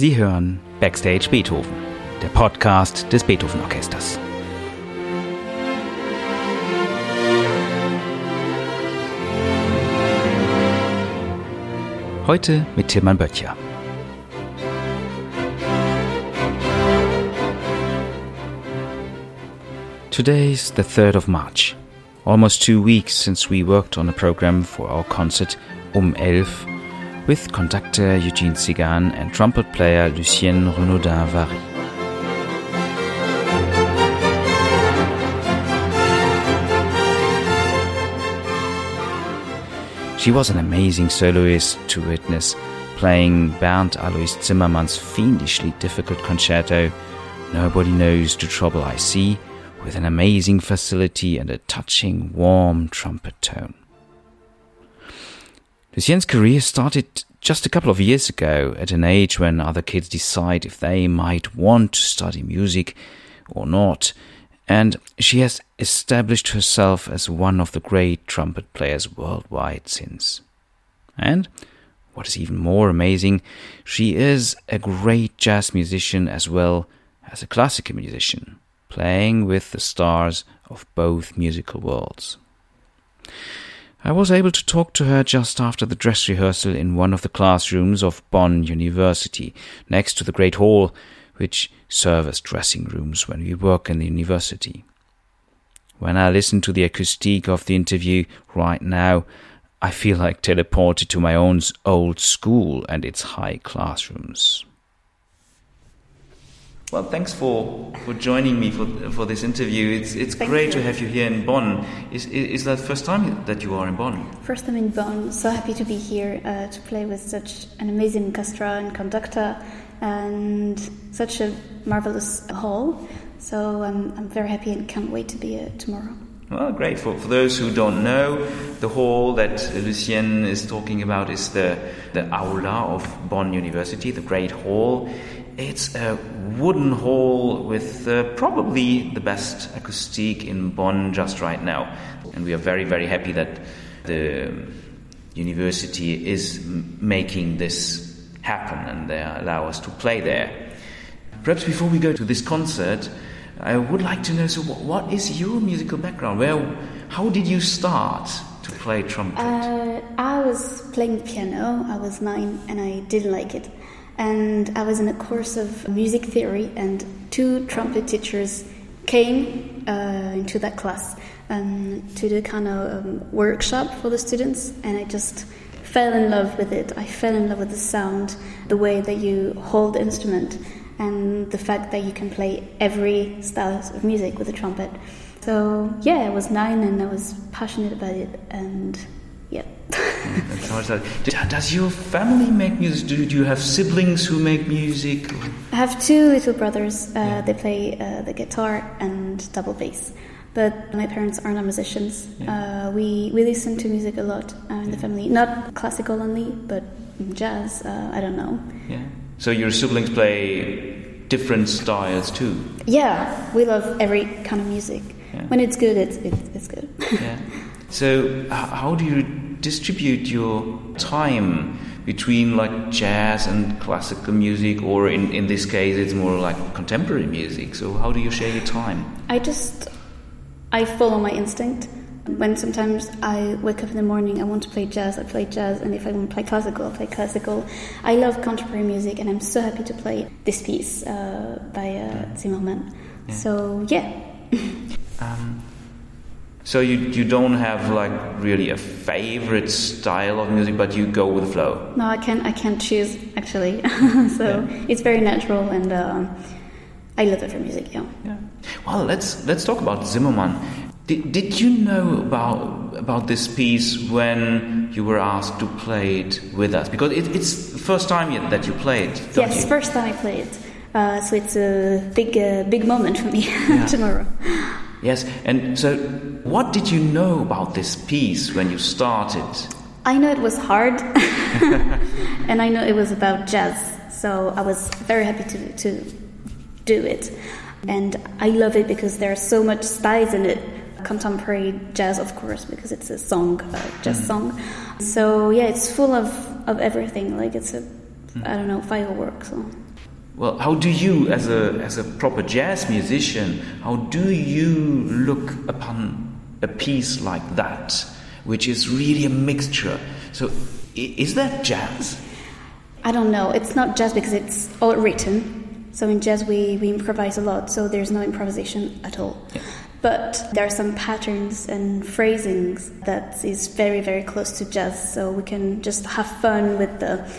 Sie hören Backstage Beethoven, der Podcast des Beethoven Orchesters. Heute mit Tilman Böttcher. Today's the 3rd of March, almost two weeks since we worked on a program for our concert Um Elf with conductor Eugene Tzigane and trumpet player Lucienne Renaudin Vary. She was an amazing soloist to witness, playing Bernd Alois Zimmermann's fiendishly difficult concerto, Nobody Knows the Trouble I See, with an amazing facility and a touching, warm trumpet tone. Lucienne's career started just a couple of years ago at an age when other kids decide if they might want to study music or not, and she has established herself as one of the great trumpet players worldwide since. And, what is even more amazing, she is a great jazz musician as well as a classical musician, playing with the stars of both musical worlds. I was able to talk to her just after the dress rehearsal in one of the classrooms of Bonn University, next to the Great Hall, which serve as dressing rooms when we work in the university. When I listen to the acoustic of the interview right now, I feel like teleported to my own old school and its high classrooms. Well, thanks for, for joining me for, for this interview. It's, it's great you. to have you here in Bonn. Is, is that the first time that you are in Bonn? First time in Bonn. So happy to be here uh, to play with such an amazing orchestra and conductor and such a marvelous hall. So um, I'm very happy and can't wait to be here tomorrow. Well, great. For, for those who don't know, the hall that Lucienne is talking about is the, the Aula of Bonn University, the Great Hall. It's a wooden hall with uh, probably the best acoustic in Bonn just right now. And we are very, very happy that the university is making this happen and they allow us to play there. Perhaps before we go to this concert, I would like to know so, what, what is your musical background? Where, how did you start to play trumpet? Uh, I was playing piano, I was nine, and I didn't like it and I was in a course of music theory, and two trumpet teachers came uh, into that class um, to do kind of um, workshop for the students, and I just fell in love with it. I fell in love with the sound, the way that you hold the instrument, and the fact that you can play every style of music with a trumpet. So yeah, I was nine and I was passionate about it, and yeah. Does your family make music? Do you have siblings who make music? I have two little brothers. Uh, yeah. They play uh, the guitar and double bass. But my parents are not musicians. Yeah. Uh, we we listen to music a lot uh, in yeah. the family. Not classical only, but jazz. Uh, I don't know. Yeah. So your siblings play different styles too. Yeah, we love every kind of music. When it's good, it's it's, it's good. yeah. So how do you distribute your time between like jazz and classical music, or in, in this case, it's more like contemporary music. So, how do you share your time? I just I follow my instinct. When sometimes I wake up in the morning, I want to play jazz, I play jazz, and if I want to play classical, I play classical. I love contemporary music, and I'm so happy to play this piece uh, by uh, Zimmermann. Yeah. So, yeah. um, so you you don't have like really a favorite style of music, but you go with the flow. No, I can't. I can't choose actually. so yeah. it's very natural, and uh, I love it for music. Yeah. Yeah. Well, let's let's talk about Zimmermann. Did, did you know about about this piece when you were asked to play it with us? Because it, it's the first time that you played. Yes, you? first time I played. Uh, so it's a big uh, big moment for me yeah. tomorrow. Yes, and so what did you know about this piece when you started? I know it was hard, and I know it was about jazz, so I was very happy to, to do it. And I love it because there's so much styles in it. Contemporary jazz, of course, because it's a song, a jazz mm. song. So yeah, it's full of, of everything. Like it's a, mm. I don't know, fireworks. So. well, how do you, as a, as a proper jazz musician, how do you look upon a piece like that, which is really a mixture? So, is that jazz? I don't know. It's not jazz because it's all written. So in jazz, we, we improvise a lot, so there's no improvisation at all. Yeah. But there are some patterns and phrasings that is very, very close to jazz, so we can just have fun with the,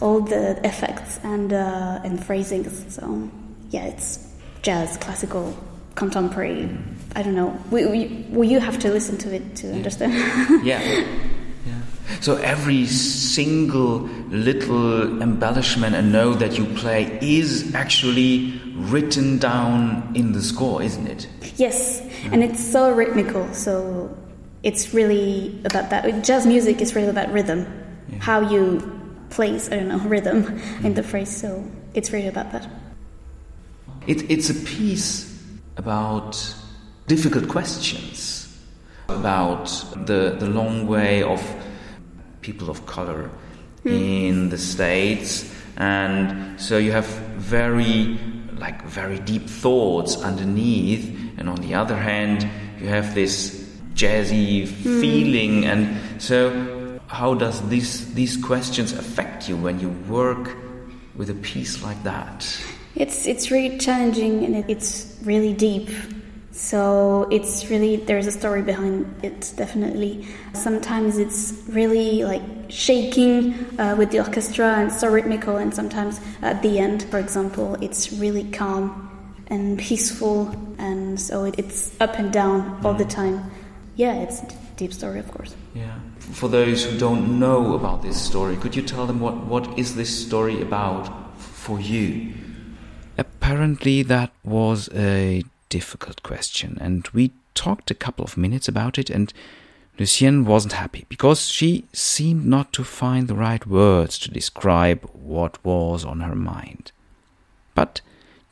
all the effects and, uh, and phrasings. So, yeah, it's jazz, classical, contemporary. I don't know. We, we, well, you have to listen to it to understand. yeah. So every single little embellishment and note that you play is actually written down in the score, isn't it? Yes, yeah. and it's so rhythmical. So it's really about that. Jazz music is really about rhythm, yeah. how you place I don't know rhythm mm. in the phrase. So it's really about that. It, it's a piece about difficult questions, about the the long way of people of color mm. in the States. And so you have very, like, very deep thoughts underneath. And on the other hand, you have this jazzy mm. feeling. And so, how does this, these questions affect you when you work with a piece like that? It's, it's really challenging and it's really deep. So it's really, there's a story behind it, definitely. Sometimes it's really like shaking uh, with the orchestra and so rhythmical, and sometimes at the end, for example, it's really calm and peaceful, and so it's up and down all the time. Yeah, it's a deep story, of course. Yeah. For those who don't know about this story, could you tell them what, what is this story about for you? Apparently, that was a difficult question, and we talked a couple of minutes about it, and Lucienne wasn't happy because she seemed not to find the right words to describe what was on her mind. But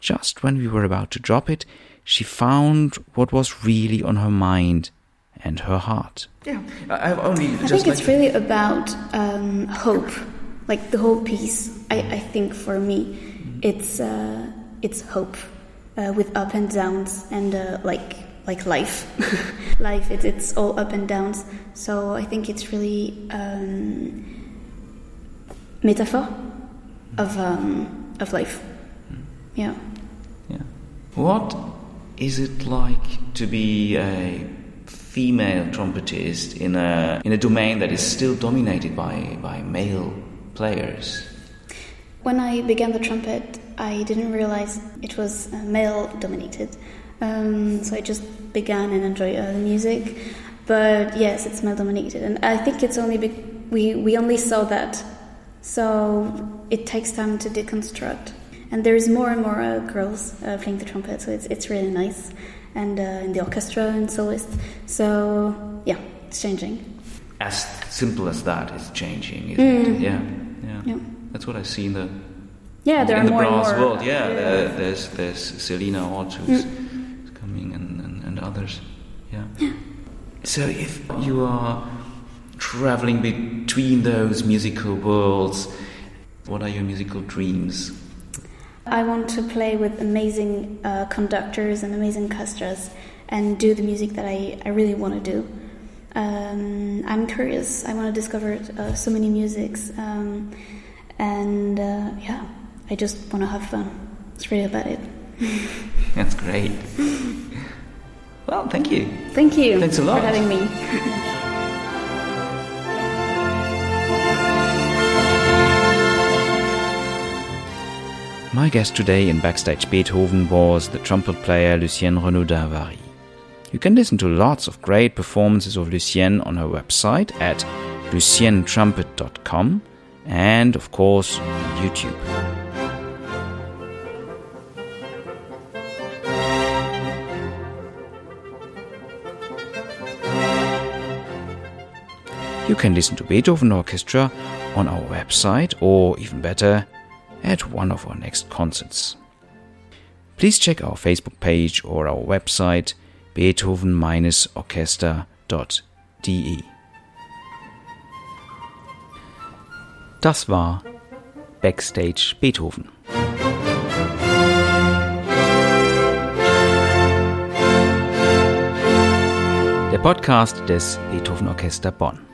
just when we were about to drop it, she found what was really on her mind and her heart. Yeah, I've only. I think it's really about um, hope, like the whole piece. I, I think for me, it's uh, it's hope uh, with up and downs and uh, like like life. Life it, it's all up and downs. So i think it's really um, metaphor of um, of life. Yeah. Yeah. What is it like to be a female trumpetist in a in a domain that is still dominated by by male players? When i began the trumpet I didn't realize it was uh, male dominated. Um, so I just began and enjoy uh, the music. But yes, it's male dominated, and I think it's only be- we we only saw that, so it takes time to deconstruct. And there's more and more uh, girls uh, playing the trumpet, so it's it's really nice, and uh, in the orchestra and soloist. So yeah, it's changing. As simple as that, it's changing, isn't mm. it? Yeah, yeah, yeah. That's what I see in the yeah, there in are the more brass and more. world. Yeah, yeah. Uh, there's there's Selina Ott who's mm. coming and, and, and others. Yeah. yeah. So if you are traveling between those musical worlds, what are your musical dreams? I want to play with amazing uh, conductors and amazing orchestras and do the music that I, I really want to do. Um, I'm curious. I want to discover uh, so many musics. Um, and uh, yeah. I just want to have fun. It's really about it. That's great. well, thank you. Thank you. Thanks a lot for having me. My guest today in Backstage Beethoven was the trumpet player Lucienne Renaudin Vary. You can listen to lots of great performances of Lucienne on her website at luciennetrumpet.com and, of course, on YouTube. You can listen to Beethoven Orchestra on our website or, even better, at one of our next concerts. Please check our Facebook page or our website beethoven-orchester.de. Das war Backstage Beethoven. Der Podcast des Beethoven Orchester Bonn.